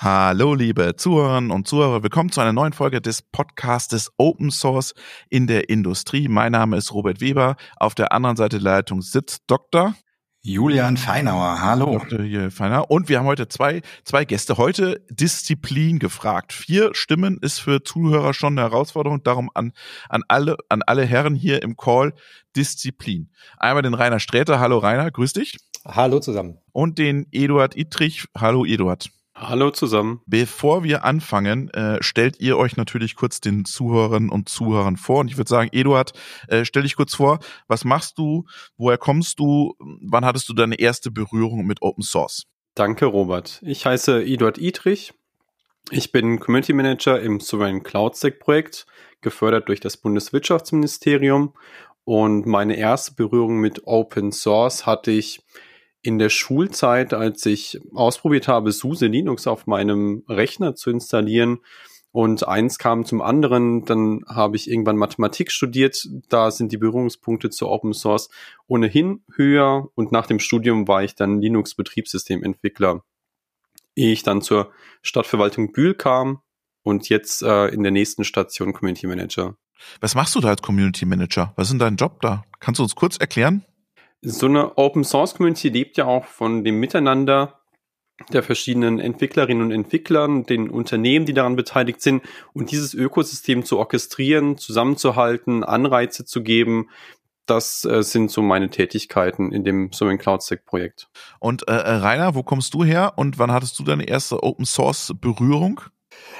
Hallo, liebe Zuhörerinnen und Zuhörer. Willkommen zu einer neuen Folge des Podcastes Open Source in der Industrie. Mein Name ist Robert Weber. Auf der anderen Seite der Leitung sitzt Dr. Julian Feinauer. Hallo. Dr. Feinauer. Und wir haben heute zwei, zwei Gäste. Heute Disziplin gefragt. Vier Stimmen ist für Zuhörer schon eine Herausforderung. Darum an, an alle, an alle Herren hier im Call Disziplin. Einmal den Rainer Sträter. Hallo Rainer, grüß dich. Hallo zusammen. Und den Eduard Ittrich. Hallo Eduard. Hallo zusammen. Bevor wir anfangen, äh, stellt ihr euch natürlich kurz den Zuhörern und Zuhörern vor. Und ich würde sagen, Eduard, äh, stell dich kurz vor. Was machst du? Woher kommst du? Wann hattest du deine erste Berührung mit Open Source? Danke, Robert. Ich heiße Eduard Idrich. Ich bin Community Manager im Sovereign Cloud Stack Projekt, gefördert durch das Bundeswirtschaftsministerium. Und meine erste Berührung mit Open Source hatte ich in der Schulzeit, als ich ausprobiert habe, SUSE Linux auf meinem Rechner zu installieren und eins kam zum anderen, dann habe ich irgendwann Mathematik studiert, da sind die Berührungspunkte zu Open Source ohnehin höher und nach dem Studium war ich dann Linux Betriebssystementwickler. Ehe ich dann zur Stadtverwaltung Bühl kam und jetzt äh, in der nächsten Station Community Manager. Was machst du da als Community Manager? Was ist denn dein Job da? Kannst du uns kurz erklären? So eine Open Source Community lebt ja auch von dem Miteinander der verschiedenen Entwicklerinnen und Entwicklern, den Unternehmen, die daran beteiligt sind und dieses Ökosystem zu orchestrieren, zusammenzuhalten, Anreize zu geben. Das äh, sind so meine Tätigkeiten in dem Sovereign Cloud Stack Projekt. Und äh, äh, Rainer, wo kommst du her und wann hattest du deine erste Open Source Berührung?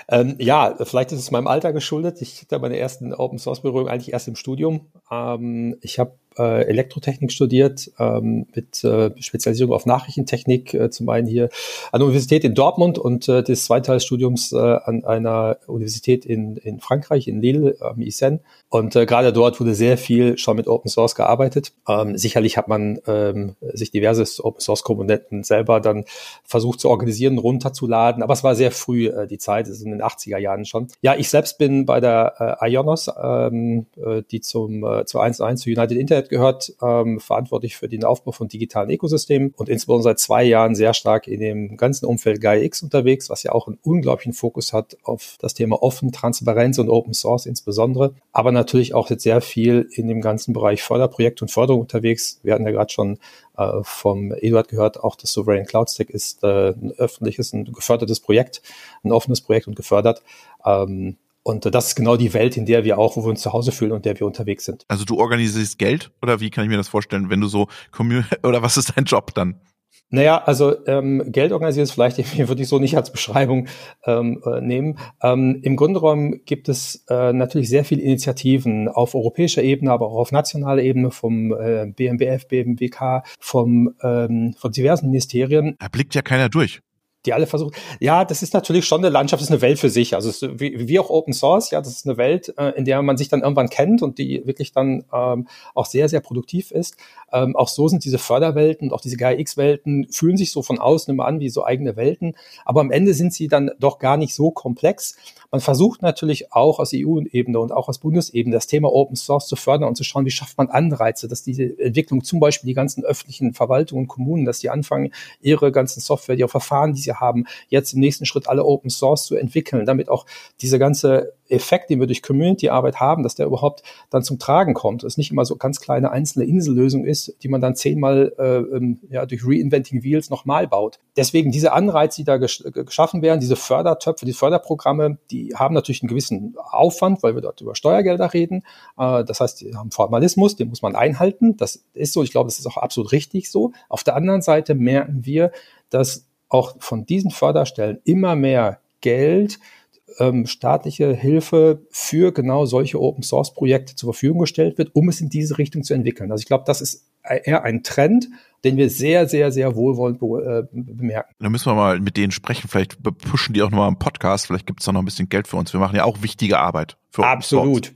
Ähm, ja, vielleicht ist es meinem Alter geschuldet. Ich hatte meine ersten Open Source Berührung eigentlich erst im Studium. Ähm, ich habe äh, Elektrotechnik studiert, ähm, mit äh, Spezialisierung auf Nachrichtentechnik, äh, zum einen hier an der Universität in Dortmund und äh, das zweite des Studiums äh, an einer Universität in, in Frankreich, in Lille, am ISEN. Und äh, gerade dort wurde sehr viel schon mit Open Source gearbeitet. Ähm, sicherlich hat man ähm, sich diverse Open Source Komponenten selber dann versucht zu organisieren, runterzuladen, aber es war sehr früh äh, die Zeit, es ist in den 80er Jahren schon. Ja, ich selbst bin bei der äh, Ionos, ähm, äh, die zum äh, zu 1.1 zu United Internet gehört, ähm, verantwortlich für den Aufbau von digitalen Ökosystemen und insbesondere seit zwei Jahren sehr stark in dem ganzen Umfeld GaiaX unterwegs, was ja auch einen unglaublichen Fokus hat auf das Thema Offen, Transparenz und Open Source insbesondere, aber natürlich auch jetzt sehr viel in dem ganzen Bereich Förderprojekt und Förderung unterwegs. Wir hatten ja gerade schon äh, vom Eduard gehört, auch das Sovereign Cloud Stack ist äh, ein öffentliches, ein gefördertes Projekt, ein offenes Projekt und gefördert. Ähm, und das ist genau die Welt, in der wir auch, wo wir uns zu Hause fühlen und der wir unterwegs sind. Also du organisierst Geld oder wie kann ich mir das vorstellen, wenn du so oder was ist dein Job dann? Naja, also ähm, Geld organisieren ist vielleicht würde ich so nicht als Beschreibung ähm, äh, nehmen. Ähm, Im Grunde genommen gibt es äh, natürlich sehr viele Initiativen auf europäischer Ebene, aber auch auf nationaler Ebene vom äh, BMBF, BMWK, vom, ähm, von diversen Ministerien. Da blickt ja keiner durch die alle versuchen. Ja, das ist natürlich schon eine Landschaft, das ist eine Welt für sich. Also ist, wie, wie auch Open Source, ja, das ist eine Welt, äh, in der man sich dann irgendwann kennt und die wirklich dann ähm, auch sehr, sehr produktiv ist. Ähm, auch so sind diese Förderwelten und auch diese GAIX-Welten fühlen sich so von außen immer an wie so eigene Welten, aber am Ende sind sie dann doch gar nicht so komplex. Man versucht natürlich auch aus EU-Ebene und auch aus Bundesebene das Thema Open Source zu fördern und zu schauen, wie schafft man Anreize, dass diese Entwicklung zum Beispiel die ganzen öffentlichen Verwaltungen und Kommunen, dass die anfangen, ihre ganzen Software, ihre Verfahren, die sie haben, jetzt im nächsten Schritt alle Open Source zu entwickeln, damit auch diese ganze Effekt, den wir durch Community-Arbeit haben, dass der überhaupt dann zum Tragen kommt. Es nicht immer so ganz kleine einzelne Insellösung ist, die man dann zehnmal äh, ähm, ja, durch Reinventing Wheels nochmal baut. Deswegen diese Anreize, die da gesch geschaffen werden, diese Fördertöpfe, die Förderprogramme, die haben natürlich einen gewissen Aufwand, weil wir dort über Steuergelder reden. Äh, das heißt, die haben Formalismus, den muss man einhalten. Das ist so, ich glaube, das ist auch absolut richtig so. Auf der anderen Seite merken wir, dass auch von diesen Förderstellen immer mehr Geld ähm, staatliche Hilfe für genau solche Open Source Projekte zur Verfügung gestellt wird, um es in diese Richtung zu entwickeln. Also ich glaube, das ist eher ein Trend, den wir sehr, sehr, sehr wohlwollend be äh, bemerken. Da müssen wir mal mit denen sprechen. Vielleicht pushen die auch nochmal im Podcast. Vielleicht gibt es da noch ein bisschen Geld für uns. Wir machen ja auch wichtige Arbeit. Für Absolut.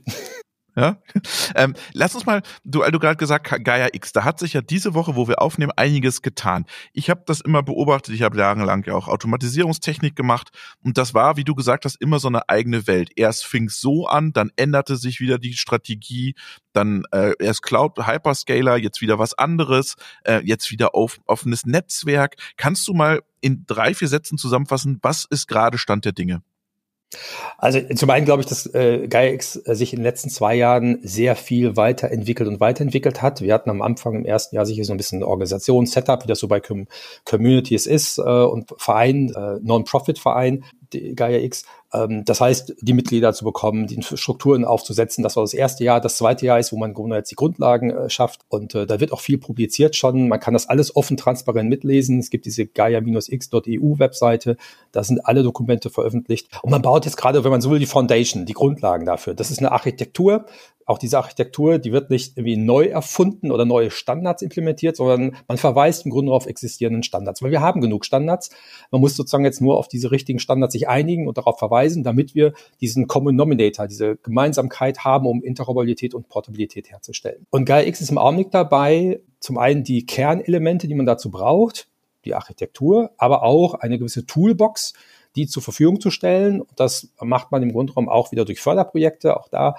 Ja? Ähm, lass uns mal, du, du gerade gesagt, Gaia X, da hat sich ja diese Woche, wo wir aufnehmen, einiges getan. Ich habe das immer beobachtet, ich habe jahrelang ja auch Automatisierungstechnik gemacht und das war, wie du gesagt hast, immer so eine eigene Welt. Erst fing so an, dann änderte sich wieder die Strategie, dann äh, erst Cloud Hyperscaler, jetzt wieder was anderes, äh, jetzt wieder auf, offenes Netzwerk. Kannst du mal in drei, vier Sätzen zusammenfassen, was ist gerade Stand der Dinge? Also zum einen glaube ich, dass äh, GaiaX äh, sich in den letzten zwei Jahren sehr viel weiterentwickelt und weiterentwickelt hat. Wir hatten am Anfang im ersten Jahr sicher so ein bisschen Organisation, Setup, wie das so bei Com Communities ist äh, und Verein, äh, Non-Profit-Verein, Gaia X. Ähm, das heißt, die Mitglieder zu bekommen, die Strukturen aufzusetzen, das war das erste Jahr. Das zweite Jahr ist, wo man jetzt die Grundlagen äh, schafft. Und äh, da wird auch viel publiziert schon. Man kann das alles offen, transparent mitlesen. Es gibt diese gaia-x.eu Webseite. Da sind alle Dokumente veröffentlicht. Und man baut jetzt gerade, wenn man so will, die Foundation, die Grundlagen dafür. Das ist eine Architektur, auch diese Architektur, die wird nicht irgendwie neu erfunden oder neue Standards implementiert, sondern man verweist im Grunde auf existierenden Standards, weil wir haben genug Standards. Man muss sozusagen jetzt nur auf diese richtigen Standards sich einigen und darauf verweisen, damit wir diesen Common Nominator, diese Gemeinsamkeit haben, um Interoperabilität und Portabilität herzustellen. Und GaiaX ist im Augenblick dabei, zum einen die Kernelemente, die man dazu braucht, die Architektur, aber auch eine gewisse Toolbox, die zur Verfügung zu stellen. Das macht man im Grundraum auch wieder durch Förderprojekte. Auch da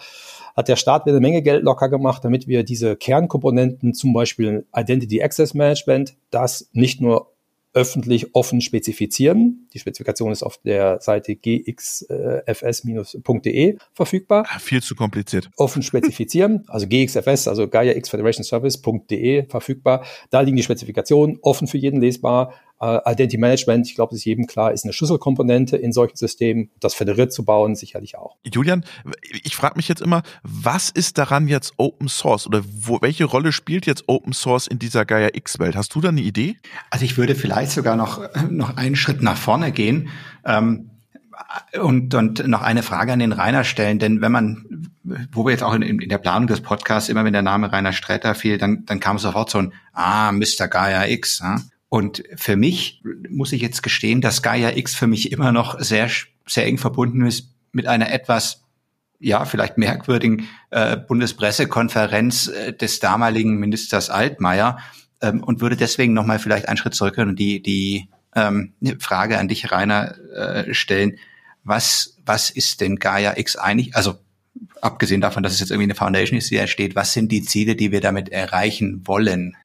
hat der Staat wieder eine Menge Geld locker gemacht, damit wir diese Kernkomponenten, zum Beispiel Identity Access Management, das nicht nur öffentlich offen spezifizieren. Die Spezifikation ist auf der Seite gxfs-.de verfügbar. Viel zu kompliziert. Offen spezifizieren, also gxfs, also Gaia X Federation Service.de verfügbar. Da liegen die Spezifikationen offen für jeden lesbar. Uh, Identity Management, ich glaube, es ist jedem klar, ist eine Schlüsselkomponente in solchen Systemen. Das föderiert zu bauen, sicherlich auch. Julian, ich frage mich jetzt immer, was ist daran jetzt Open Source oder wo, welche Rolle spielt jetzt Open Source in dieser Gaia X-Welt? Hast du da eine Idee? Also ich würde vielleicht sogar noch, noch einen Schritt nach vorne gehen. Ähm und, und noch eine Frage an den Rainer stellen, denn wenn man, wo wir jetzt auch in, in der Planung des Podcasts, immer wenn der Name Rainer Sträter fiel, dann, dann kam sofort so ein, ah, Mr. Gaia X. Ja? Und für mich muss ich jetzt gestehen, dass Gaia X für mich immer noch sehr, sehr eng verbunden ist mit einer etwas, ja, vielleicht merkwürdigen äh, Bundespressekonferenz äh, des damaligen Ministers Altmaier ähm, und würde deswegen nochmal vielleicht einen Schritt zurück und die, die ähm, Frage an dich, Rainer, äh, stellen. Was, was ist denn Gaia X eigentlich? Also abgesehen davon, dass es jetzt irgendwie eine Foundation ist, die entsteht, was sind die Ziele, die wir damit erreichen wollen?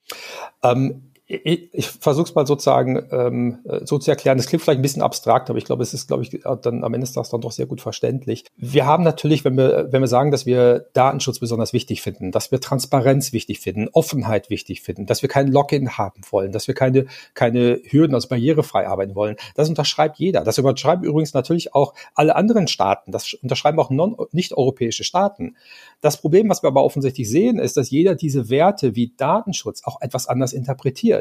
Ähm, ich, ich versuche es mal sozusagen ähm, so zu erklären. Das klingt vielleicht ein bisschen abstrakt, aber ich glaube, es ist, glaube ich, dann am Ende des Tages dann doch sehr gut verständlich. Wir haben natürlich, wenn wir, wenn wir sagen, dass wir Datenschutz besonders wichtig finden, dass wir Transparenz wichtig finden, Offenheit wichtig finden, dass wir kein Login haben wollen, dass wir keine, keine Hürden, also barrierefrei arbeiten wollen, das unterschreibt jeder. Das unterschreiben übrigens natürlich auch alle anderen Staaten. Das unterschreiben auch nicht-europäische Staaten. Das Problem, was wir aber offensichtlich sehen, ist, dass jeder diese Werte wie Datenschutz auch etwas anders interpretiert.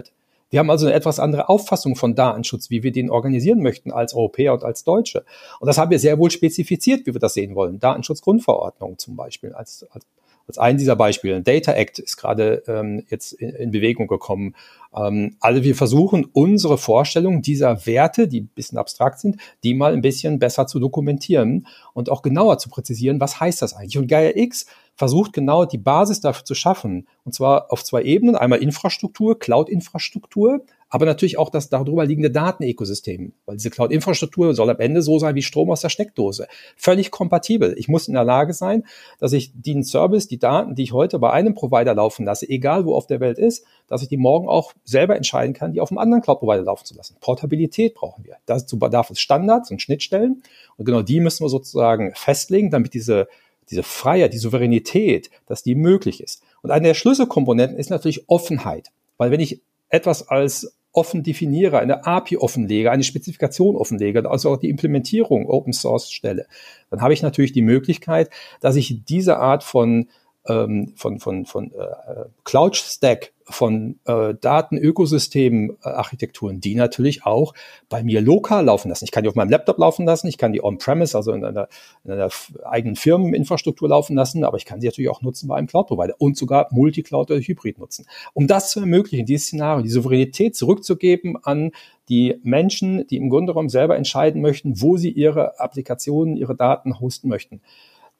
Wir haben also eine etwas andere Auffassung von Datenschutz, wie wir den organisieren möchten als Europäer und als Deutsche. Und das haben wir sehr wohl spezifiziert, wie wir das sehen wollen. Datenschutzgrundverordnung zum Beispiel als, als, als ein dieser Beispiele. Data Act ist gerade ähm, jetzt in, in Bewegung gekommen. Ähm, also wir versuchen unsere Vorstellung dieser Werte, die ein bisschen abstrakt sind, die mal ein bisschen besser zu dokumentieren und auch genauer zu präzisieren, was heißt das eigentlich. Und Gaia X versucht genau die Basis dafür zu schaffen. Und zwar auf zwei Ebenen. Einmal Infrastruktur, Cloud-Infrastruktur, aber natürlich auch das darüber liegende Datenökosystem. Weil diese Cloud-Infrastruktur soll am Ende so sein wie Strom aus der Steckdose. Völlig kompatibel. Ich muss in der Lage sein, dass ich den Service, die Daten, die ich heute bei einem Provider laufen lasse, egal wo auf der Welt ist, dass ich die morgen auch selber entscheiden kann, die auf einem anderen Cloud-Provider laufen zu lassen. Portabilität brauchen wir. Dazu bedarf es Standards und Schnittstellen. Und genau die müssen wir sozusagen festlegen, damit diese diese Freiheit, die Souveränität, dass die möglich ist. Und eine der Schlüsselkomponenten ist natürlich Offenheit. Weil wenn ich etwas als offen definiere, eine API offenlege, eine Spezifikation offenlege, also auch die Implementierung Open Source stelle, dann habe ich natürlich die Möglichkeit, dass ich diese Art von ähm, von, von, von äh, Cloud Stack, von äh, Datenökosystemen, äh, die natürlich auch bei mir lokal laufen lassen. Ich kann die auf meinem Laptop laufen lassen, ich kann die on-premise, also in einer, in einer eigenen Firmeninfrastruktur laufen lassen, aber ich kann sie natürlich auch nutzen bei einem Cloud-Provider und sogar Multicloud oder Hybrid nutzen. Um das zu ermöglichen, dieses Szenario, die Souveränität zurückzugeben an die Menschen, die im Grunde genommen selber entscheiden möchten, wo sie ihre Applikationen, ihre Daten hosten möchten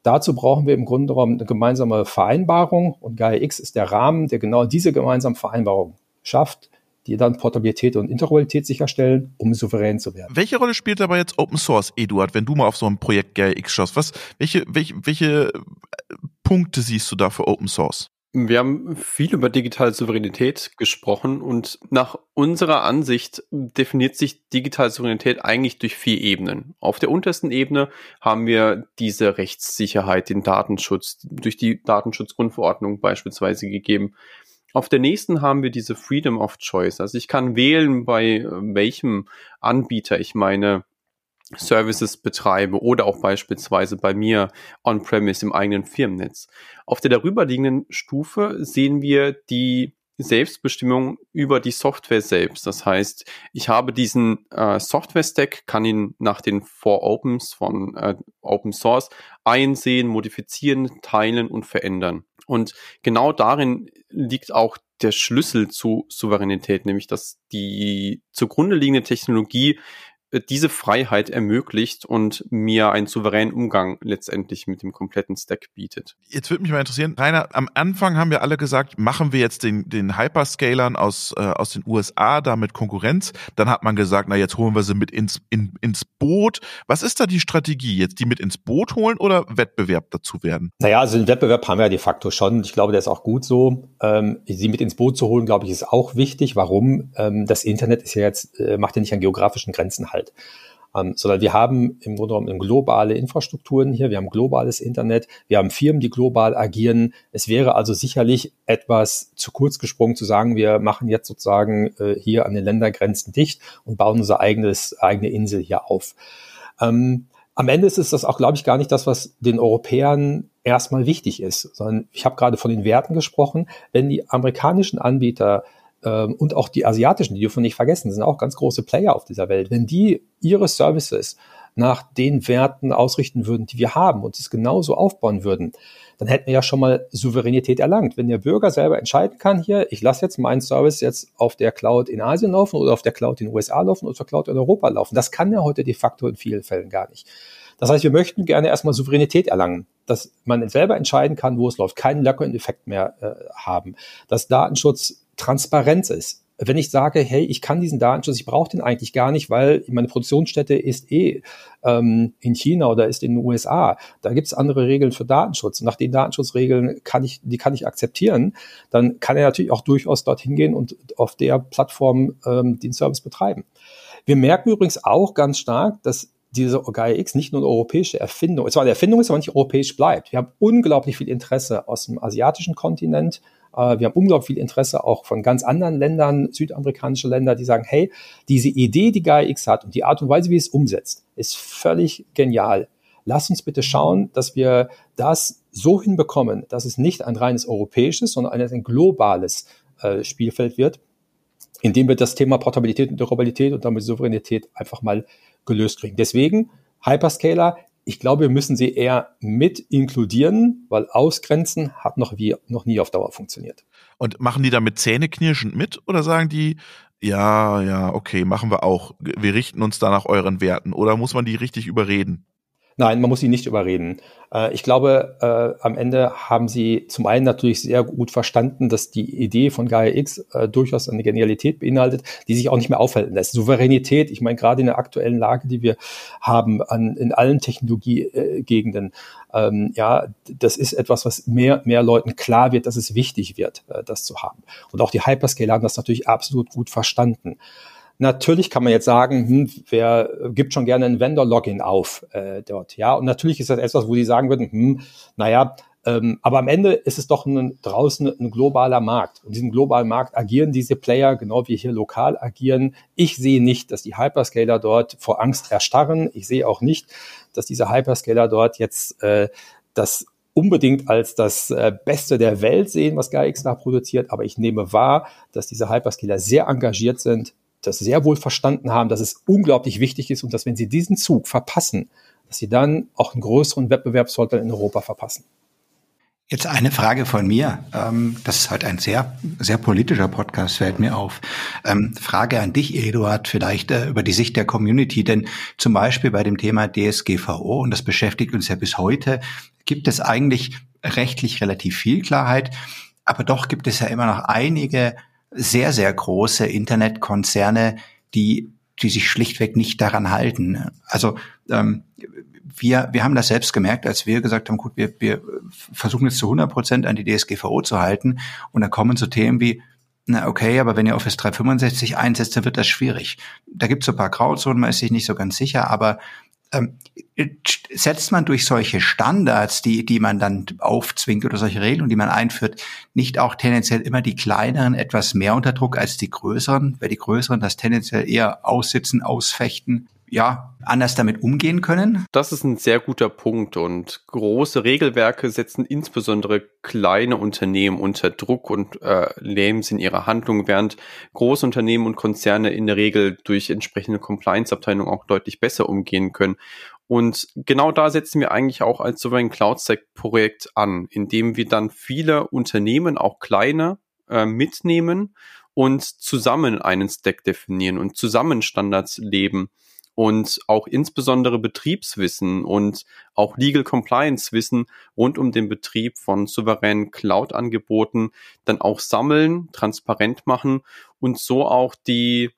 Dazu brauchen wir im Grunde genommen eine gemeinsame Vereinbarung und Gaia X ist der Rahmen, der genau diese gemeinsame Vereinbarung schafft, die dann Portabilität und Interoperabilität sicherstellen, um souverän zu werden. Welche Rolle spielt dabei jetzt Open Source, Eduard, wenn du mal auf so ein Projekt Gaia X schaust? Was, welche, welche, welche Punkte siehst du da für Open Source? Wir haben viel über digitale Souveränität gesprochen und nach unserer Ansicht definiert sich digitale Souveränität eigentlich durch vier Ebenen. Auf der untersten Ebene haben wir diese Rechtssicherheit, den Datenschutz, durch die Datenschutzgrundverordnung beispielsweise gegeben. Auf der nächsten haben wir diese Freedom of Choice. Also ich kann wählen, bei welchem Anbieter ich meine Services betreibe oder auch beispielsweise bei mir on-premise im eigenen Firmennetz. Auf der darüberliegenden Stufe sehen wir die Selbstbestimmung über die Software selbst. Das heißt, ich habe diesen äh, Software-Stack, kann ihn nach den Four Opens von äh, Open Source einsehen, modifizieren, teilen und verändern. Und genau darin liegt auch der Schlüssel zu Souveränität, nämlich dass die zugrunde liegende Technologie diese Freiheit ermöglicht und mir einen souveränen Umgang letztendlich mit dem kompletten Stack bietet. Jetzt würde mich mal interessieren, Rainer, am Anfang haben wir alle gesagt, machen wir jetzt den, den Hyperscalern aus, äh, aus den USA damit Konkurrenz. Dann hat man gesagt, na jetzt holen wir sie mit ins, in, ins Boot. Was ist da die Strategie? Jetzt die mit ins Boot holen oder Wettbewerb dazu werden? Naja, also den Wettbewerb haben wir ja de facto schon. Ich glaube, der ist auch gut so. Ähm, sie mit ins Boot zu holen, glaube ich, ist auch wichtig. Warum? Ähm, das Internet ist ja jetzt, äh, macht ja nicht an geografischen Grenzen halt halt. Ähm, sondern wir haben im Grunde genommen globale Infrastrukturen hier, wir haben globales Internet, wir haben Firmen, die global agieren. Es wäre also sicherlich etwas zu kurz gesprungen zu sagen, wir machen jetzt sozusagen äh, hier an den Ländergrenzen dicht und bauen unser eigenes, eigene Insel hier auf. Ähm, am Ende ist das auch, glaube ich, gar nicht das, was den Europäern erstmal wichtig ist, sondern ich habe gerade von den Werten gesprochen. Wenn die amerikanischen Anbieter und auch die asiatischen, die dürfen wir nicht vergessen, sind auch ganz große Player auf dieser Welt. Wenn die ihre Services nach den Werten ausrichten würden, die wir haben und es genauso aufbauen würden, dann hätten wir ja schon mal Souveränität erlangt. Wenn der Bürger selber entscheiden kann, hier, ich lasse jetzt meinen Service jetzt auf der Cloud in Asien laufen oder auf der Cloud in den USA laufen oder auf der Cloud in Europa laufen. Das kann er heute de facto in vielen Fällen gar nicht. Das heißt, wir möchten gerne erstmal Souveränität erlangen, dass man selber entscheiden kann, wo es läuft, keinen Lock-in-Effekt mehr äh, haben, dass Datenschutz Transparenz ist. Wenn ich sage, hey, ich kann diesen Datenschutz, ich brauche den eigentlich gar nicht, weil meine Produktionsstätte ist eh ähm, in China oder ist in den USA. Da gibt es andere Regeln für Datenschutz. nach den Datenschutzregeln kann ich, die kann ich akzeptieren. Dann kann er natürlich auch durchaus dorthin gehen und auf der Plattform ähm, den Service betreiben. Wir merken übrigens auch ganz stark, dass diese Gaia X nicht nur eine europäische Erfindung, es war eine Erfindung ist, aber nicht europäisch bleibt. Wir haben unglaublich viel Interesse aus dem asiatischen Kontinent, wir haben unglaublich viel Interesse auch von ganz anderen Ländern, südamerikanische Länder, die sagen, hey, diese Idee, die Gaia X hat und die Art und Weise, wie es umsetzt, ist völlig genial. Lass uns bitte schauen, dass wir das so hinbekommen, dass es nicht ein reines europäisches, sondern ein, globales äh, Spielfeld wird, indem wir das Thema Portabilität und Interoperabilität und damit Souveränität einfach mal gelöst kriegen. Deswegen Hyperscaler ich glaube, wir müssen sie eher mit inkludieren, weil ausgrenzen hat noch, wie, noch nie auf Dauer funktioniert. Und machen die damit zähneknirschend mit oder sagen die, ja, ja, okay, machen wir auch. Wir richten uns da nach euren Werten. Oder muss man die richtig überreden? Nein, man muss sie nicht überreden. Äh, ich glaube, äh, am Ende haben sie zum einen natürlich sehr gut verstanden, dass die Idee von Gaia X äh, durchaus eine Genialität beinhaltet, die sich auch nicht mehr aufhalten lässt. Souveränität, ich meine, gerade in der aktuellen Lage, die wir haben an, in allen Technologiegegenden, ähm, ja, das ist etwas, was mehr, mehr Leuten klar wird, dass es wichtig wird, das zu haben. Und auch die Hyperscaler haben das natürlich absolut gut verstanden. Natürlich kann man jetzt sagen, hm, wer gibt schon gerne ein Vendor-Login auf äh, dort, ja? Und natürlich ist das etwas, wo die sagen würden, hm, naja, ähm, aber am Ende ist es doch ein, draußen ein globaler Markt. Und diesem globalen Markt agieren diese Player, genau wie hier lokal agieren. Ich sehe nicht, dass die Hyperscaler dort vor Angst erstarren. Ich sehe auch nicht, dass diese Hyperscaler dort jetzt äh, das unbedingt als das äh, Beste der Welt sehen, was GaiaX da produziert, aber ich nehme wahr, dass diese Hyperscaler sehr engagiert sind, das sehr wohl verstanden haben, dass es unglaublich wichtig ist und dass wenn sie diesen Zug verpassen, dass sie dann auch einen größeren Wettbewerbsvorteil in Europa verpassen. Jetzt eine Frage von mir. Ähm, das ist heute ein sehr, sehr politischer Podcast, fällt mir auf. Ähm, Frage an dich, Eduard, vielleicht äh, über die Sicht der Community. Denn zum Beispiel bei dem Thema DSGVO, und das beschäftigt uns ja bis heute, gibt es eigentlich rechtlich relativ viel Klarheit. Aber doch gibt es ja immer noch einige sehr, sehr große Internetkonzerne, die, die sich schlichtweg nicht daran halten. Also ähm, wir, wir haben das selbst gemerkt, als wir gesagt haben, gut, wir, wir versuchen jetzt zu 100 Prozent an die DSGVO zu halten und dann kommen so Themen wie, na okay, aber wenn ihr Office 365 einsetzt, dann wird das schwierig. Da gibt es so ein paar Grauzonen, man ist sich nicht so ganz sicher, aber ähm, setzt man durch solche Standards, die, die man dann aufzwingt oder solche Regeln, die man einführt, nicht auch tendenziell immer die kleineren etwas mehr unter Druck als die größeren, weil die größeren das tendenziell eher aussitzen, ausfechten? Ja, anders damit umgehen können? Das ist ein sehr guter Punkt und große Regelwerke setzen insbesondere kleine Unternehmen unter Druck und äh, lähmen sie in ihrer Handlung, während Großunternehmen und Konzerne in der Regel durch entsprechende Compliance-Abteilungen auch deutlich besser umgehen können. Und genau da setzen wir eigentlich auch als Sovereign Cloud Stack Projekt an, indem wir dann viele Unternehmen, auch kleine, äh, mitnehmen und zusammen einen Stack definieren und zusammen Standards leben und auch insbesondere Betriebswissen und auch Legal Compliance Wissen rund um den Betrieb von souveränen Cloud-Angeboten dann auch sammeln, transparent machen und so auch die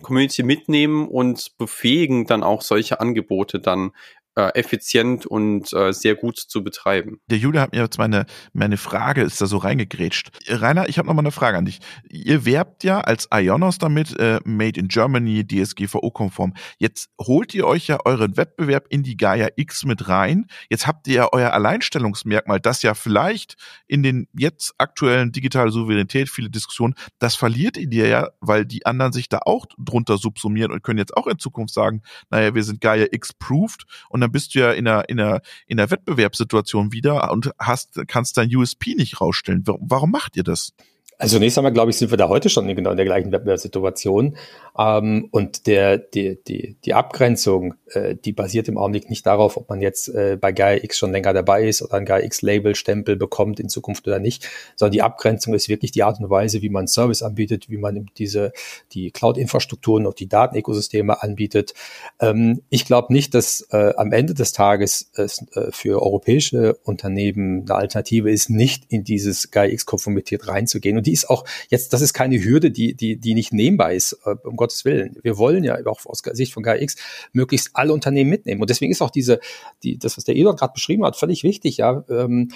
Community mitnehmen und befähigen dann auch solche Angebote dann effizient und äh, sehr gut zu betreiben. Der Julia hat mir jetzt meine, meine Frage, ist da so reingegrätscht. Rainer, ich habe noch mal eine Frage an dich. Ihr werbt ja als Ionos damit, äh, Made in Germany, DSGVO-konform. Jetzt holt ihr euch ja euren Wettbewerb in die Gaia X mit rein. Jetzt habt ihr ja euer Alleinstellungsmerkmal, das ja vielleicht in den jetzt aktuellen digitalen Souveränität, viele Diskussionen, das verliert ihr ja, weil die anderen sich da auch drunter subsumieren und können jetzt auch in Zukunft sagen, naja, wir sind Gaia X-proofed und dann bist du ja in einer, in einer, in einer Wettbewerbssituation wieder und hast, kannst dein USP nicht rausstellen. Warum macht ihr das? Also zunächst einmal, glaube ich, sind wir da heute schon genau in der gleichen Wettbewerbssituation. Ähm, und der, die, die, die Abgrenzung, äh, die basiert im Augenblick nicht darauf, ob man jetzt äh, bei Gaia X schon länger dabei ist oder ein Gaia X-Label-Stempel bekommt in Zukunft oder nicht, sondern die Abgrenzung ist wirklich die Art und Weise, wie man Service anbietet, wie man diese, die Cloud-Infrastrukturen und die Datenökosysteme anbietet. Ähm, ich glaube nicht, dass äh, am Ende des Tages es äh, für europäische Unternehmen eine Alternative ist, nicht in dieses Gaia X-Konformität reinzugehen. Und die ist auch jetzt, das ist keine Hürde, die, die, die nicht nehmbar ist, äh, um Gottes Willen. Wir wollen ja auch aus Sicht von KX möglichst alle Unternehmen mitnehmen. Und deswegen ist auch diese, die, das, was der Eduard gerade beschrieben hat, völlig wichtig, ja. Ähm,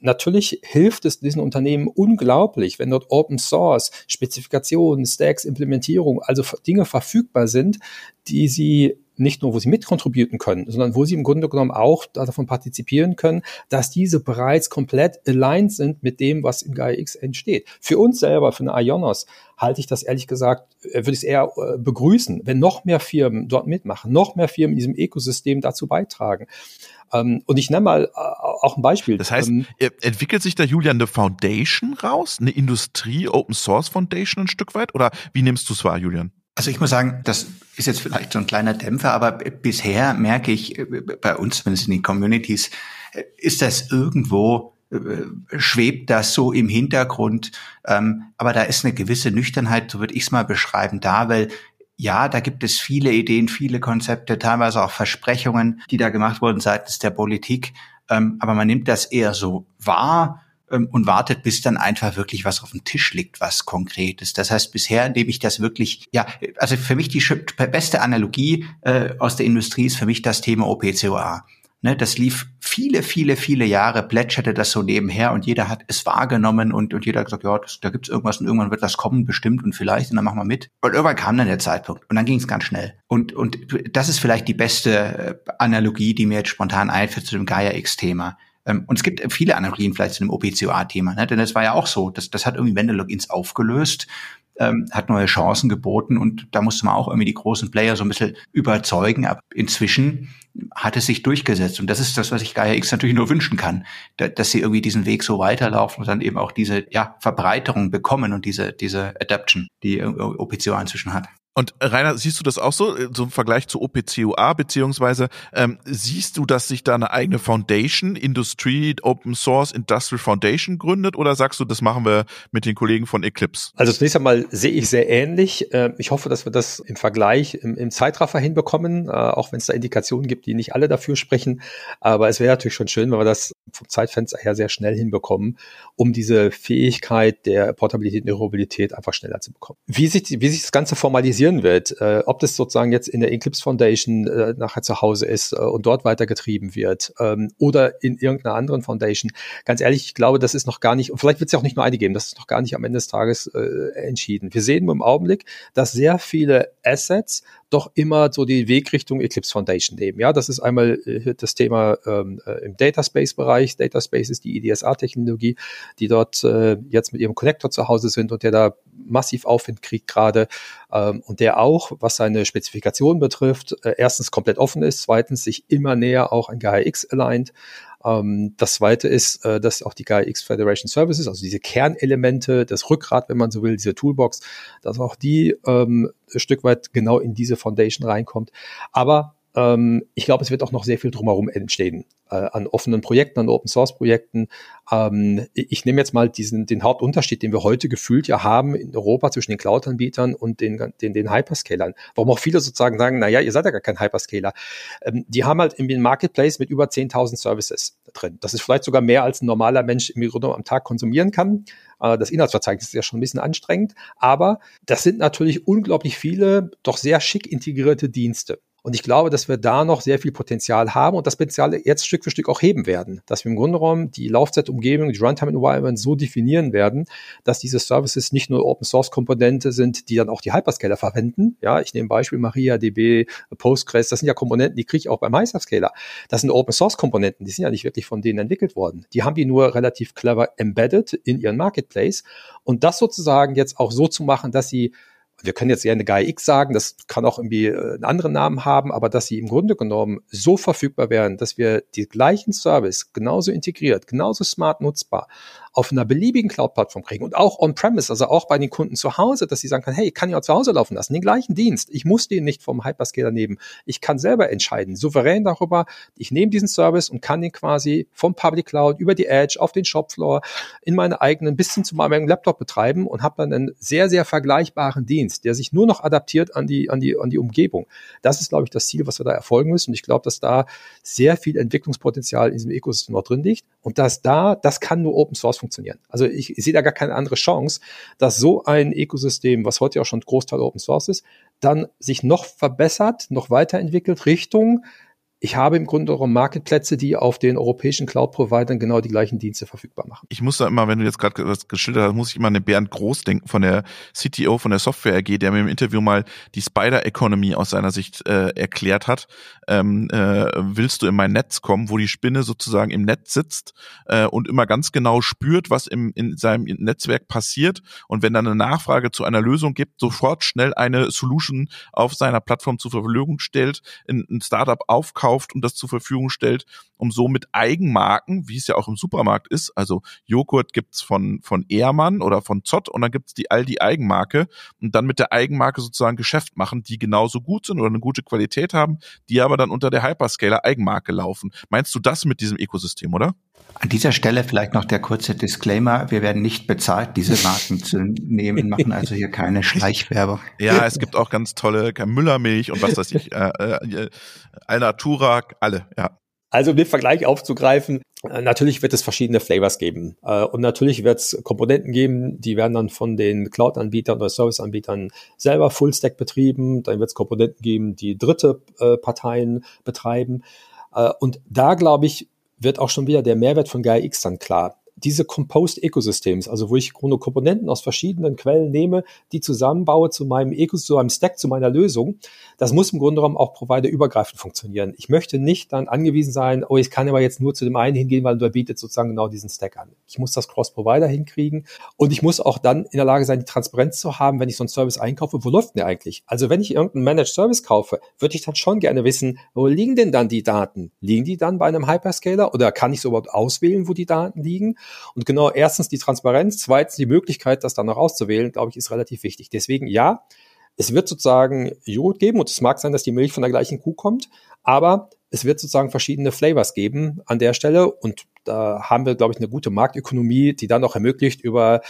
natürlich hilft es diesen Unternehmen unglaublich, wenn dort Open Source, Spezifikationen, Stacks, Implementierung, also Dinge verfügbar sind, die sie nicht nur, wo sie mitkontribuieren können, sondern wo sie im Grunde genommen auch davon partizipieren können, dass diese bereits komplett aligned sind mit dem, was im GaiaX entsteht. Für uns selber, für eine Ionos, halte ich das ehrlich gesagt, äh, würde ich es eher äh, begrüßen, wenn noch mehr Firmen dort mitmachen, noch mehr Firmen in diesem Ökosystem dazu beitragen. Ähm, und ich nenne mal äh, auch ein Beispiel. Das heißt, ähm, entwickelt sich da Julian eine Foundation raus, eine Industrie, Open Source Foundation ein Stück weit? Oder wie nimmst du es wahr, Julian? Also ich muss sagen, das ist jetzt vielleicht so ein kleiner Dämpfer, aber bisher merke ich bei uns, zumindest in den Communities, ist das irgendwo schwebt das so im Hintergrund. Ähm, aber da ist eine gewisse Nüchternheit, so würde ich es mal beschreiben, da, weil ja, da gibt es viele Ideen, viele Konzepte, teilweise auch Versprechungen, die da gemacht wurden seitens der Politik. Ähm, aber man nimmt das eher so wahr ähm, und wartet, bis dann einfach wirklich was auf dem Tisch liegt, was konkret ist. Das heißt, bisher nehme ich das wirklich, ja, also für mich die beste Analogie äh, aus der Industrie ist für mich das Thema OPCOA. Ne, das lief viele, viele, viele Jahre, plätscherte das so nebenher und jeder hat es wahrgenommen und, und jeder hat gesagt, ja, das, da gibt's irgendwas und irgendwann wird das kommen, bestimmt und vielleicht und dann machen wir mit. Und irgendwann kam dann der Zeitpunkt und dann ging es ganz schnell. Und, und das ist vielleicht die beste äh, Analogie, die mir jetzt spontan einfällt zu dem Gaia-X-Thema. Ähm, und es gibt viele Analogien vielleicht zu dem OPCOA-Thema, ne? denn das war ja auch so, das, das hat irgendwie Wende-Logins aufgelöst ähm, hat neue Chancen geboten und da musste man auch irgendwie die großen Player so ein bisschen überzeugen. Aber inzwischen hat es sich durchgesetzt und das ist das, was ich Gaia X natürlich nur wünschen kann, da, dass sie irgendwie diesen Weg so weiterlaufen und dann eben auch diese ja, Verbreiterung bekommen und diese, diese Adaption, die OPCO inzwischen hat. Und Rainer, siehst du das auch so, so im Vergleich zu OPCUA, beziehungsweise ähm, siehst du, dass sich da eine eigene Foundation, Industry, Open Source, Industrial Foundation gründet oder sagst du, das machen wir mit den Kollegen von Eclipse? Also zunächst einmal sehe ich sehr ähnlich. Ähm, ich hoffe, dass wir das im Vergleich im, im Zeitraffer hinbekommen, äh, auch wenn es da Indikationen gibt, die nicht alle dafür sprechen. Aber es wäre natürlich schon schön, wenn wir das vom Zeitfenster her sehr schnell hinbekommen, um diese Fähigkeit der Portabilität und Durabilität einfach schneller zu bekommen. Wie sich, wie sich das Ganze formalisiert, passieren wird, äh, ob das sozusagen jetzt in der Eclipse Foundation äh, nachher zu Hause ist äh, und dort weitergetrieben wird ähm, oder in irgendeiner anderen Foundation. Ganz ehrlich, ich glaube, das ist noch gar nicht, und vielleicht wird es ja auch nicht nur eine geben, das ist noch gar nicht am Ende des Tages äh, entschieden. Wir sehen im Augenblick, dass sehr viele Assets doch immer so die Wegrichtung Eclipse Foundation nehmen. Ja, das ist einmal äh, das Thema ähm, äh, im Dataspace-Bereich. Dataspace ist die IDSA-Technologie, die dort äh, jetzt mit ihrem Connector zu Hause sind und der da massiv Aufwind kriegt gerade ähm, und der auch, was seine Spezifikation betrifft, äh, erstens komplett offen ist, zweitens sich immer näher auch an GAIX aligned. Ähm, das zweite ist, äh, dass auch die GAIX Federation Services, also diese Kernelemente, das Rückgrat, wenn man so will, diese Toolbox, dass auch die ähm, ein Stück weit genau in diese Foundation reinkommt. Aber ähm, ich glaube, es wird auch noch sehr viel drumherum entstehen äh, an offenen Projekten, an Open Source Projekten. Ähm, ich nehme jetzt mal diesen den Hauptunterschied, den wir heute gefühlt ja haben in Europa zwischen den Cloud-Anbietern und den, den, den Hyperscalern. Warum auch viele sozusagen sagen, na ja, ihr seid ja gar kein Hyperscaler. Ähm, die haben halt im Marketplace mit über 10.000 Services drin. Das ist vielleicht sogar mehr als ein normaler Mensch im Grunde am Tag konsumieren kann. Äh, das Inhaltsverzeichnis ist ja schon ein bisschen anstrengend, aber das sind natürlich unglaublich viele, doch sehr schick integrierte Dienste. Und ich glaube, dass wir da noch sehr viel Potenzial haben und das Potenzial jetzt Stück für Stück auch heben werden. Dass wir im Grunde genommen die Laufzeitumgebung, die Runtime Environment so definieren werden, dass diese Services nicht nur Open Source Komponente sind, die dann auch die Hyperscaler verwenden. Ja, ich nehme Beispiel MariaDB, Postgres, das sind ja Komponenten, die kriege ich auch beim Hyperscaler. Das sind Open Source Komponenten, die sind ja nicht wirklich von denen entwickelt worden. Die haben die nur relativ clever embedded in ihren Marketplace und das sozusagen jetzt auch so zu machen, dass sie wir können jetzt gerne Gaia X sagen, das kann auch irgendwie äh, einen anderen Namen haben, aber dass sie im Grunde genommen so verfügbar wären, dass wir die gleichen Service genauso integriert, genauso smart nutzbar auf einer beliebigen Cloud-Plattform kriegen und auch on-premise, also auch bei den Kunden zu Hause, dass sie sagen können, hey, ich kann ja auch zu Hause laufen lassen, den gleichen Dienst. Ich muss den nicht vom Hyperscaler nehmen. Ich kann selber entscheiden, souverän darüber. Ich nehme diesen Service und kann den quasi vom Public Cloud über die Edge auf den Shopfloor in meine eigenen bis hin zu meinem Laptop betreiben und habe dann einen sehr, sehr vergleichbaren Dienst, der sich nur noch adaptiert an die, an die, an die Umgebung. Das ist, glaube ich, das Ziel, was wir da erfolgen müssen. Und ich glaube, dass da sehr viel Entwicklungspotenzial in diesem Ökosystem noch drin liegt und dass da, das kann nur Open Source funktionieren. Also ich, ich sehe da gar keine andere Chance, dass so ein Ökosystem, was heute ja auch schon Großteil Open Source ist, dann sich noch verbessert, noch weiterentwickelt Richtung ich habe im Grunde auch Marketplätze, die auf den europäischen Cloud-Providern genau die gleichen Dienste verfügbar machen. Ich muss da immer, wenn du jetzt gerade das geschildert hast, muss ich immer an den Bernd Groß denken von der CTO von der Software AG, der mir im Interview mal die Spider Economy aus seiner Sicht äh, erklärt hat. Ähm, äh, willst du in mein Netz kommen, wo die Spinne sozusagen im Netz sitzt äh, und immer ganz genau spürt, was im, in seinem Netzwerk passiert und wenn dann eine Nachfrage zu einer Lösung gibt, sofort schnell eine Solution auf seiner Plattform zur Verfügung stellt, ein Startup aufkauft kauft und das zur Verfügung stellt, um so mit Eigenmarken, wie es ja auch im Supermarkt ist, also Joghurt gibt's von, von Ehrmann oder von Zott und dann gibt's die Aldi Eigenmarke und dann mit der Eigenmarke sozusagen Geschäft machen, die genauso gut sind oder eine gute Qualität haben, die aber dann unter der Hyperscaler Eigenmarke laufen. Meinst du das mit diesem Ökosystem, oder? An dieser Stelle vielleicht noch der kurze Disclaimer. Wir werden nicht bezahlt, diese Marken zu nehmen, machen also hier keine Schleichwerbung. Ja, es gibt auch ganz tolle Müllermilch und was weiß ich, äh, äh, Alnatura, alle, ja. Also um den Vergleich aufzugreifen, äh, natürlich wird es verschiedene Flavors geben. Äh, und natürlich wird es Komponenten geben, die werden dann von den Cloud-Anbietern oder Service-Anbietern selber Full-Stack betrieben. Dann wird es Komponenten geben, die dritte äh, Parteien betreiben. Und da, glaube ich, wird auch schon wieder der Mehrwert von Gaia X dann klar diese Composed Ecosystems, also wo ich Komponenten aus verschiedenen Quellen nehme, die zusammenbaue zu meinem Eco, zu einem Stack, zu meiner Lösung, das muss im Grunde genommen auch providerübergreifend funktionieren. Ich möchte nicht dann angewiesen sein, oh, ich kann aber jetzt nur zu dem einen hingehen, weil der bietet sozusagen genau diesen Stack an. Ich muss das Cross-Provider hinkriegen und ich muss auch dann in der Lage sein, die Transparenz zu haben, wenn ich so einen Service einkaufe, wo läuft denn der eigentlich? Also wenn ich irgendeinen Managed Service kaufe, würde ich dann schon gerne wissen, wo liegen denn dann die Daten? Liegen die dann bei einem Hyperscaler oder kann ich so überhaupt auswählen, wo die Daten liegen? Und genau erstens die Transparenz, zweitens die Möglichkeit, das dann noch auszuwählen, glaube ich, ist relativ wichtig. Deswegen ja, Es wird sozusagen Joghurt geben und es mag sein, dass die Milch von der gleichen Kuh kommt, aber es wird sozusagen verschiedene Flavors geben an der Stelle und da haben wir, glaube ich, eine gute Marktökonomie, die dann auch ermöglicht, über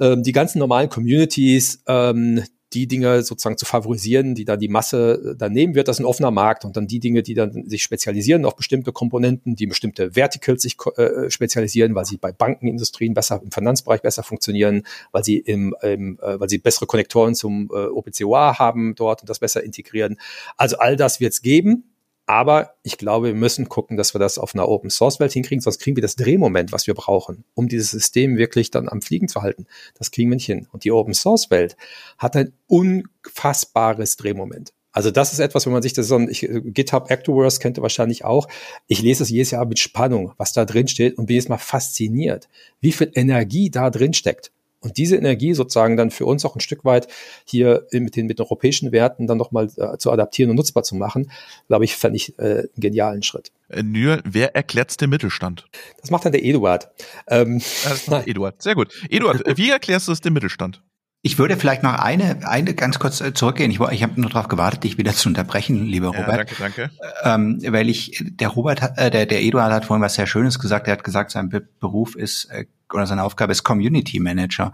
ähm, die ganzen normalen Communities ähm, die Dinge sozusagen zu favorisieren, die dann die Masse äh, dann nehmen wird. Das ist ein offener Markt und dann die Dinge, die dann sich spezialisieren auf bestimmte Komponenten, die bestimmte Verticals sich äh, spezialisieren, weil sie bei Bankenindustrien besser im Finanzbereich besser funktionieren, weil sie im, im äh, weil sie bessere Konnektoren zum äh, OPCOA haben dort und das besser integrieren. Also all das wird es geben. Aber ich glaube, wir müssen gucken, dass wir das auf einer Open Source Welt hinkriegen, sonst kriegen wir das Drehmoment, was wir brauchen, um dieses System wirklich dann am Fliegen zu halten. Das kriegen wir nicht hin. Und die Open Source Welt hat ein unfassbares Drehmoment. Also das ist etwas, wenn man sich das so ein ich, GitHub Actoverse kennt ihr wahrscheinlich auch. Ich lese es jedes Jahr mit Spannung, was da drin steht und bin jetzt mal fasziniert, wie viel Energie da drin steckt. Und diese Energie sozusagen dann für uns auch ein Stück weit hier mit den, mit den europäischen Werten dann nochmal äh, zu adaptieren und nutzbar zu machen, glaube ich, fände ich äh, einen genialen Schritt. Äh, Nur, wer erklärt den Mittelstand? Das macht dann der Eduard. Ähm, das macht Eduard, sehr gut. Eduard, wie erklärst du es dem Mittelstand? Ich würde vielleicht noch eine, eine ganz kurz äh, zurückgehen. Ich, ich habe nur darauf gewartet, dich wieder zu unterbrechen, lieber Robert. Ja, danke, danke. Ähm, weil ich, der Robert, äh, der, der Eduard hat vorhin was sehr Schönes gesagt. Er hat gesagt, sein Beruf ist äh, oder seine Aufgabe ist Community Manager.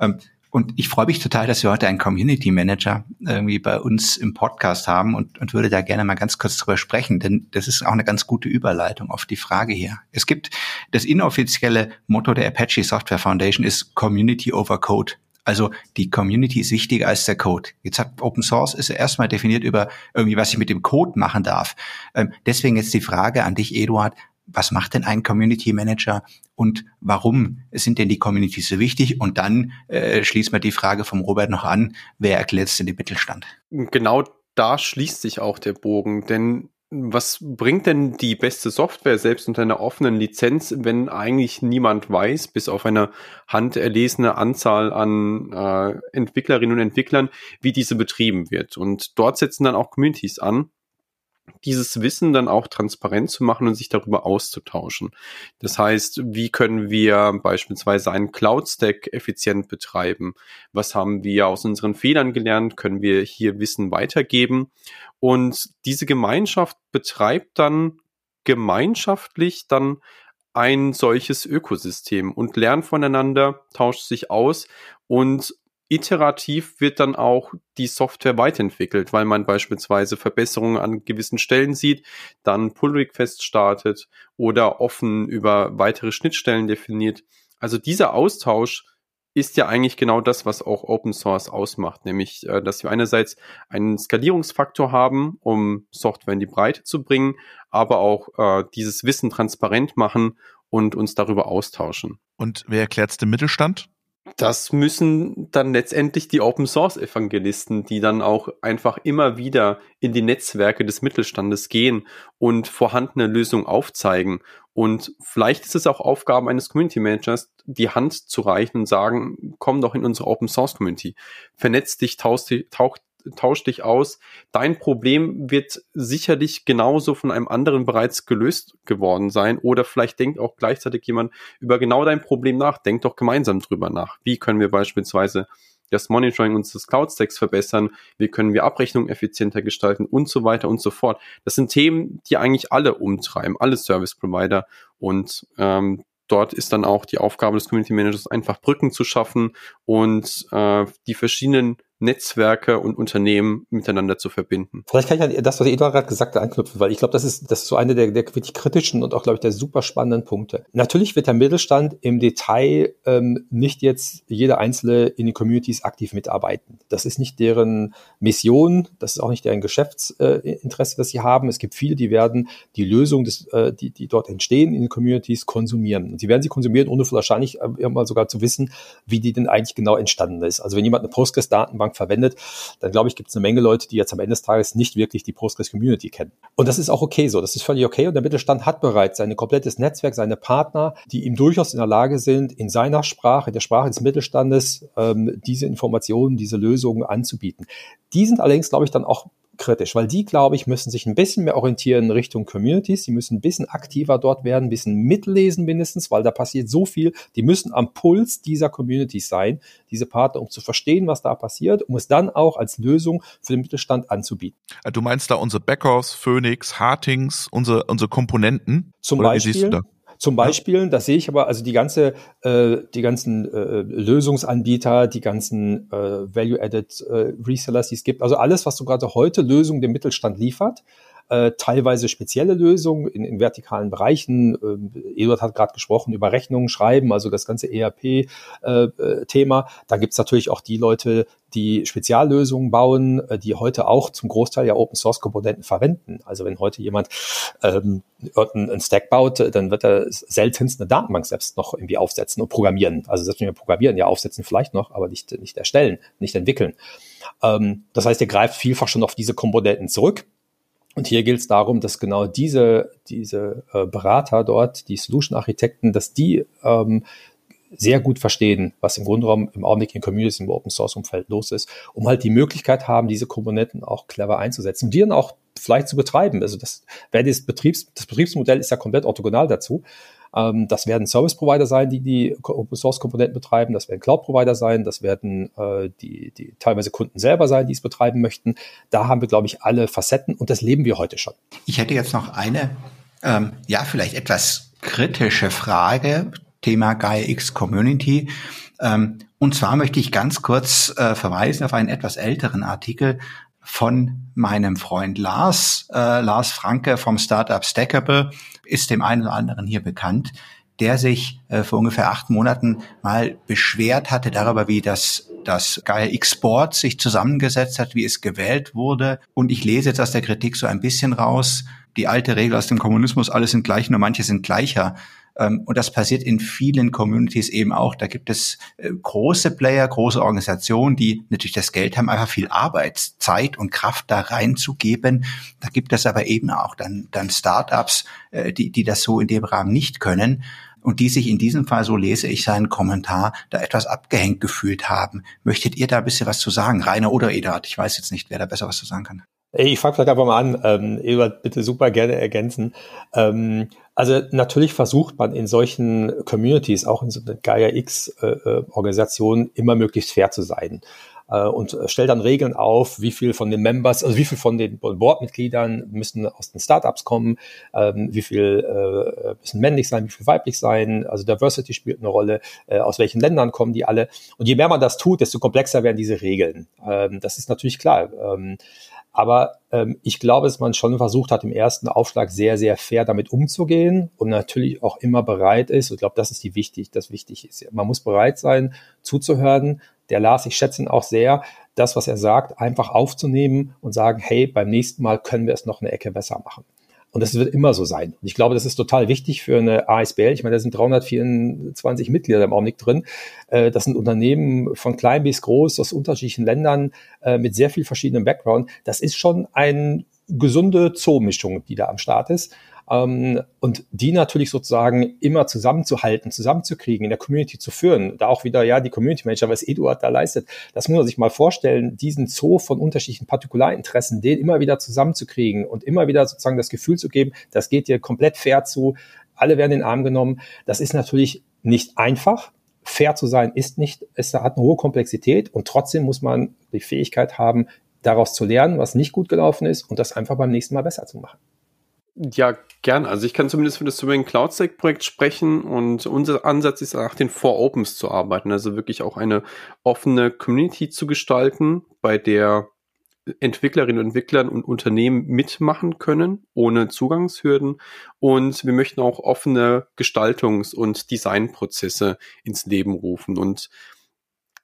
Ähm, und ich freue mich total, dass wir heute einen Community Manager irgendwie bei uns im Podcast haben und, und würde da gerne mal ganz kurz drüber sprechen, denn das ist auch eine ganz gute Überleitung auf die Frage hier. Es gibt das inoffizielle Motto der Apache Software Foundation ist Community over Code. Also die Community ist wichtiger als der Code. Jetzt hat Open Source ist erstmal definiert über irgendwie, was ich mit dem Code machen darf. Ähm, deswegen jetzt die Frage an dich, Eduard was macht denn ein Community Manager und warum sind denn die Communities so wichtig? Und dann äh, schließt man die Frage vom Robert noch an, wer erklärt es denn den Mittelstand? Genau da schließt sich auch der Bogen, denn was bringt denn die beste Software selbst unter einer offenen Lizenz, wenn eigentlich niemand weiß, bis auf eine handerlesene Anzahl an äh, Entwicklerinnen und Entwicklern, wie diese betrieben wird? Und dort setzen dann auch Communities an, dieses Wissen dann auch transparent zu machen und sich darüber auszutauschen. Das heißt, wie können wir beispielsweise einen Cloud-Stack effizient betreiben? Was haben wir aus unseren Fehlern gelernt? Können wir hier Wissen weitergeben? Und diese Gemeinschaft betreibt dann gemeinschaftlich dann ein solches Ökosystem und lernt voneinander, tauscht sich aus und iterativ wird dann auch die Software weiterentwickelt, weil man beispielsweise Verbesserungen an gewissen Stellen sieht, dann Pull Request startet oder offen über weitere Schnittstellen definiert. Also dieser Austausch ist ja eigentlich genau das, was auch Open Source ausmacht, nämlich, äh, dass wir einerseits einen Skalierungsfaktor haben, um Software in die Breite zu bringen, aber auch äh, dieses Wissen transparent machen und uns darüber austauschen. Und wer erklärt es dem Mittelstand? Das müssen dann letztendlich die Open Source Evangelisten, die dann auch einfach immer wieder in die Netzwerke des Mittelstandes gehen und vorhandene Lösungen aufzeigen. Und vielleicht ist es auch Aufgabe eines Community Managers, die Hand zu reichen und sagen, komm doch in unsere Open Source Community. Vernetz dich, tausch, tauch, tausch dich aus. Dein Problem wird sicherlich genauso von einem anderen bereits gelöst geworden sein. Oder vielleicht denkt auch gleichzeitig jemand über genau dein Problem nach. Denk doch gemeinsam drüber nach. Wie können wir beispielsweise das Monitoring unseres Cloud-Stacks verbessern, wie können wir Abrechnungen effizienter gestalten und so weiter und so fort. Das sind Themen, die eigentlich alle umtreiben, alle Service-Provider und ähm, dort ist dann auch die Aufgabe des Community Managers einfach Brücken zu schaffen und äh, die verschiedenen Netzwerke und Unternehmen miteinander zu verbinden. Vielleicht kann ich an das, was Eduard gerade gesagt hat, anknüpfen, weil ich glaube, das ist, das ist so eine der, der wirklich kritischen und auch, glaube ich, der super spannenden Punkte. Natürlich wird der Mittelstand im Detail ähm, nicht jetzt jeder Einzelne in den Communities aktiv mitarbeiten. Das ist nicht deren Mission, das ist auch nicht deren Geschäftsinteresse, äh, das sie haben. Es gibt viele, die werden die Lösung, des, äh, die, die dort entstehen in den Communities, konsumieren. Und sie werden sie konsumieren, ohne wahrscheinlich äh, irgendwann sogar zu wissen, wie die denn eigentlich genau entstanden ist. Also wenn jemand eine Postgres-Datenbank Datenbank verwendet, dann glaube ich, gibt es eine Menge Leute, die jetzt am Ende des Tages nicht wirklich die Postgres-Community kennen. Und das ist auch okay so. Das ist völlig okay. Und der Mittelstand hat bereits sein komplettes Netzwerk, seine Partner, die ihm durchaus in der Lage sind, in seiner Sprache, der Sprache des Mittelstandes, ähm, diese Informationen, diese Lösungen anzubieten. Die sind allerdings, glaube ich, dann auch kritisch, weil die, glaube ich, müssen sich ein bisschen mehr orientieren in Richtung Communities. Die müssen ein bisschen aktiver dort werden, ein bisschen mitlesen mindestens, weil da passiert so viel. Die müssen am Puls dieser Communities sein, diese Partner, um zu verstehen, was da passiert, um es dann auch als Lösung für den Mittelstand anzubieten. Du meinst da unsere Beckers, Phoenix, Hartings, unsere, unsere Komponenten? Zum Oder Beispiel. Zum Beispiel, das sehe ich aber, also die ganze, äh, die ganzen äh, Lösungsanbieter, die ganzen äh, Value-Added äh, Resellers, die es gibt, also alles, was so gerade heute Lösungen dem Mittelstand liefert, äh, teilweise spezielle Lösungen in, in vertikalen Bereichen. Äh, Eduard hat gerade gesprochen über Rechnungen schreiben, also das ganze ERP-Thema. Äh, da gibt's natürlich auch die Leute, die Speziallösungen bauen, äh, die heute auch zum Großteil ja Open Source Komponenten verwenden. Also wenn heute jemand ähm, einen Stack baut, dann wird er seltenst eine Datenbank selbst noch irgendwie aufsetzen und programmieren. Also selbst wenn wir programmieren, ja aufsetzen vielleicht noch, aber nicht, nicht erstellen, nicht entwickeln. Ähm, das heißt, er greift vielfach schon auf diese Komponenten zurück. Und hier gilt es darum, dass genau diese, diese äh, Berater dort, die Solution-Architekten, dass die ähm, sehr gut verstehen, was im genommen im Augenblick in Communities im Open Source Umfeld los ist, um halt die Möglichkeit haben, diese Komponenten auch clever einzusetzen und die dann auch vielleicht zu betreiben. Also das, wer das Betriebs, das Betriebsmodell ist ja komplett orthogonal dazu. Ähm, das werden Service Provider sein, die die Open Source Komponenten betreiben. Das werden Cloud Provider sein. Das werden äh, die, die teilweise Kunden selber sein, die es betreiben möchten. Da haben wir, glaube ich, alle Facetten und das leben wir heute schon. Ich hätte jetzt noch eine, ähm, ja, vielleicht etwas kritische Frage. Thema Gaia X Community. Ähm, und zwar möchte ich ganz kurz äh, verweisen auf einen etwas älteren Artikel von meinem Freund Lars, äh, Lars Franke vom Startup Stackable, ist dem einen oder anderen hier bekannt, der sich äh, vor ungefähr acht Monaten mal beschwert hatte darüber, wie das das Gaia X-Board sich zusammengesetzt hat, wie es gewählt wurde. Und ich lese jetzt aus der Kritik so ein bisschen raus, die alte Regel aus dem Kommunismus, alle sind gleich, nur manche sind gleicher. Ähm, und das passiert in vielen Communities eben auch. Da gibt es äh, große Player, große Organisationen, die natürlich das Geld haben, einfach viel Arbeitszeit und Kraft da reinzugeben. Da gibt es aber eben auch dann, dann Startups, äh, die, die das so in dem Rahmen nicht können und die sich in diesem Fall, so lese ich seinen Kommentar, da etwas abgehängt gefühlt haben. Möchtet ihr da ein bisschen was zu sagen? Rainer oder Eduard? Ich weiß jetzt nicht, wer da besser was zu sagen kann. Ich frage vielleicht einfach mal an, ähm, Eduard, bitte super gerne ergänzen. Ähm, also natürlich versucht man in solchen Communities, auch in so einer Gaia X-Organisation, äh, immer möglichst fair zu sein äh, und stellt dann Regeln auf, wie viel von den Members, also wie viel von den Boardmitgliedern müssen aus den Startups kommen, ähm, wie viel äh, müssen männlich sein, wie viel weiblich sein, also Diversity spielt eine Rolle, äh, aus welchen Ländern kommen die alle. Und je mehr man das tut, desto komplexer werden diese Regeln. Ähm, das ist natürlich klar. Ähm, aber ähm, ich glaube, dass man schon versucht hat, im ersten Aufschlag sehr, sehr fair damit umzugehen und natürlich auch immer bereit ist. Ich glaube, das ist die wichtig, das wichtig ist. Man muss bereit sein, zuzuhören. Der Lars, ich schätze ihn auch sehr, das, was er sagt, einfach aufzunehmen und sagen, hey, beim nächsten Mal können wir es noch eine Ecke besser machen. Und das wird immer so sein. Und ich glaube, das ist total wichtig für eine ASBL. Ich meine, da sind 324 Mitglieder im Augenblick drin. Äh, das sind Unternehmen von klein bis groß aus unterschiedlichen Ländern äh, mit sehr viel verschiedenem Background. Das ist schon eine gesunde Zoomischung, die da am Start ist. Ähm, und die natürlich sozusagen immer zusammenzuhalten, zusammenzukriegen, in der Community zu führen. Da auch wieder, ja, die Community Manager, was Eduard da leistet, das muss man sich mal vorstellen, diesen Zoo von unterschiedlichen Partikularinteressen, den immer wieder zusammenzukriegen und immer wieder sozusagen das Gefühl zu geben, das geht dir komplett fair zu, alle werden in den Arm genommen. Das ist natürlich nicht einfach. Fair zu sein ist nicht, es hat eine hohe Komplexität und trotzdem muss man die Fähigkeit haben, daraus zu lernen, was nicht gut gelaufen ist und das einfach beim nächsten Mal besser zu machen. Ja, gern. Also ich kann zumindest für das Sovereign Cloud Stack Projekt sprechen und unser Ansatz ist nach den Four Opens zu arbeiten, also wirklich auch eine offene Community zu gestalten, bei der Entwicklerinnen und Entwickler und Unternehmen mitmachen können, ohne Zugangshürden. Und wir möchten auch offene Gestaltungs- und Designprozesse ins Leben rufen. Und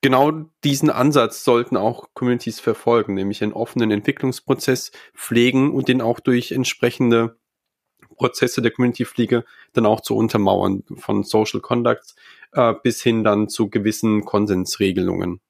genau diesen Ansatz sollten auch Communities verfolgen, nämlich einen offenen Entwicklungsprozess pflegen und den auch durch entsprechende Prozesse der Community-Pflege dann auch zu untermauern, von Social Conducts äh, bis hin dann zu gewissen Konsensregelungen.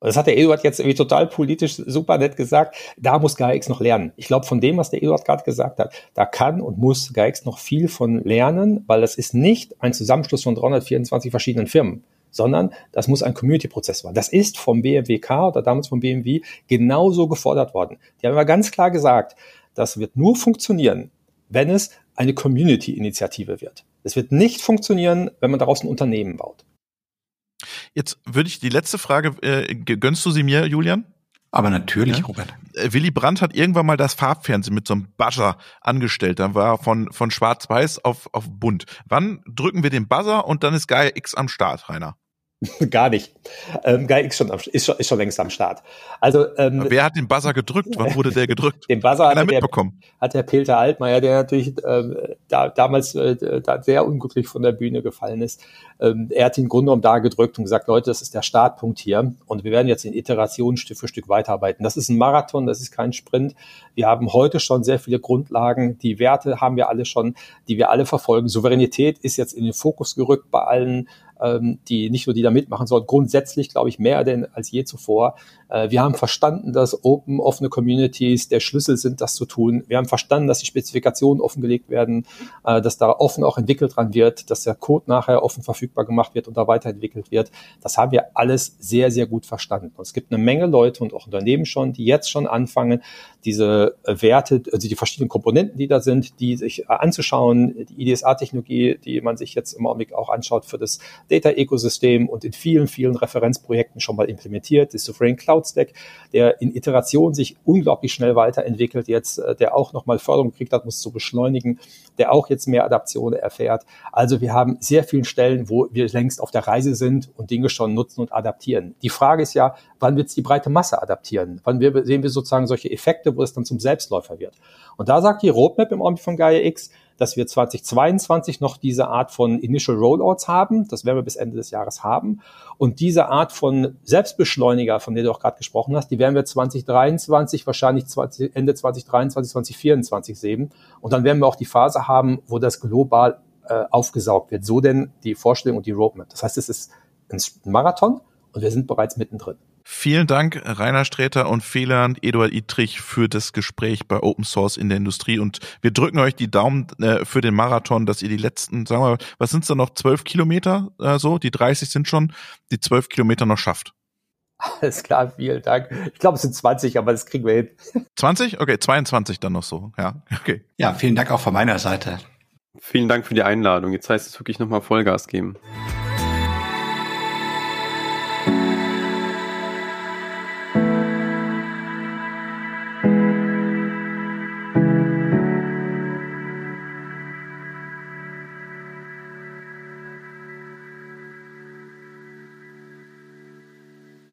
Das hat der Eduard jetzt irgendwie total politisch super nett gesagt. Da muss GAIX noch lernen. Ich glaube, von dem, was der Eduard gerade gesagt hat, da kann und muss GAIX noch viel von lernen, weil das ist nicht ein Zusammenschluss von 324 verschiedenen Firmen sondern das muss ein Community-Prozess sein. Das ist vom BMWK oder damals vom BMW genauso gefordert worden. Die haben aber ganz klar gesagt, das wird nur funktionieren, wenn es eine Community-Initiative wird. Es wird nicht funktionieren, wenn man daraus ein Unternehmen baut. Jetzt würde ich die letzte Frage, äh, gönnst du sie mir, Julian? Aber natürlich, ja? Robert. Äh, Willy Brandt hat irgendwann mal das Farbfernsehen mit so einem Buzzer angestellt. Dann war von, von schwarz-weiß auf, auf bunt. Wann drücken wir den Buzzer und dann ist Gaia X am Start, Rainer? Gar nicht. Ähm, Guy X schon am, ist, schon, ist schon längst am Start. Also, ähm, Wer hat den Buzzer gedrückt? Wann wurde der gedrückt? Den Buzzer hat, mitbekommen. Der, hat der Peter Altmaier, der natürlich ähm, da, damals äh, da sehr unglücklich von der Bühne gefallen ist. Ähm, er hat den Grunde genommen da gedrückt und gesagt, Leute, das ist der Startpunkt hier und wir werden jetzt in Iterationen Stück für Stück weiterarbeiten. Das ist ein Marathon, das ist kein Sprint. Wir haben heute schon sehr viele Grundlagen. Die Werte haben wir alle schon, die wir alle verfolgen. Souveränität ist jetzt in den Fokus gerückt bei allen ähm, die nicht nur die da mitmachen, sondern grundsätzlich, glaube ich, mehr denn als je zuvor. Äh, wir haben verstanden, dass open, offene Communities der Schlüssel sind, das zu tun. Wir haben verstanden, dass die Spezifikationen offengelegt werden, äh, dass da offen auch entwickelt dran wird, dass der Code nachher offen verfügbar gemacht wird und da weiterentwickelt wird. Das haben wir alles sehr, sehr gut verstanden. Und es gibt eine Menge Leute und auch Unternehmen schon, die jetzt schon anfangen, diese Werte, also die verschiedenen Komponenten, die da sind, die sich anzuschauen, die IDSA-Technologie, die man sich jetzt im Augenblick auch anschaut für das Data-Ökosystem und in vielen, vielen Referenzprojekten schon mal implementiert, das Sovereign Cloud Stack, der in Iteration sich unglaublich schnell weiterentwickelt, jetzt, äh, der auch nochmal Förderung gekriegt hat, muss zu beschleunigen, der auch jetzt mehr Adaptionen erfährt. Also wir haben sehr vielen Stellen, wo wir längst auf der Reise sind und Dinge schon nutzen und adaptieren. Die Frage ist ja, wann wird es die breite Masse adaptieren? Wann wir, sehen wir sozusagen solche Effekte, wo es dann zum Selbstläufer wird? Und da sagt die Roadmap im Augenblick von Gaia X, dass wir 2022 noch diese Art von Initial Rollouts haben. Das werden wir bis Ende des Jahres haben. Und diese Art von Selbstbeschleuniger, von der du auch gerade gesprochen hast, die werden wir 2023, wahrscheinlich 20, Ende 2023, 2024 sehen. Und dann werden wir auch die Phase haben, wo das global äh, aufgesaugt wird. So denn die Vorstellung und die Roadmap. Das heißt, es ist ein Marathon und wir sind bereits mittendrin. Vielen Dank, Rainer Sträter und Fehlern, Eduard Itrich, für das Gespräch bei Open Source in der Industrie. Und wir drücken euch die Daumen äh, für den Marathon, dass ihr die letzten, sagen wir, was sind es da noch, zwölf Kilometer äh, so? Die 30 sind schon, die zwölf Kilometer noch schafft. Alles klar, vielen Dank. Ich glaube, es sind 20, aber das kriegen wir hin. 20? Okay, 22 dann noch so. Ja, okay. Ja, vielen Dank auch von meiner Seite. Vielen Dank für die Einladung. Jetzt heißt es wirklich nochmal Vollgas geben.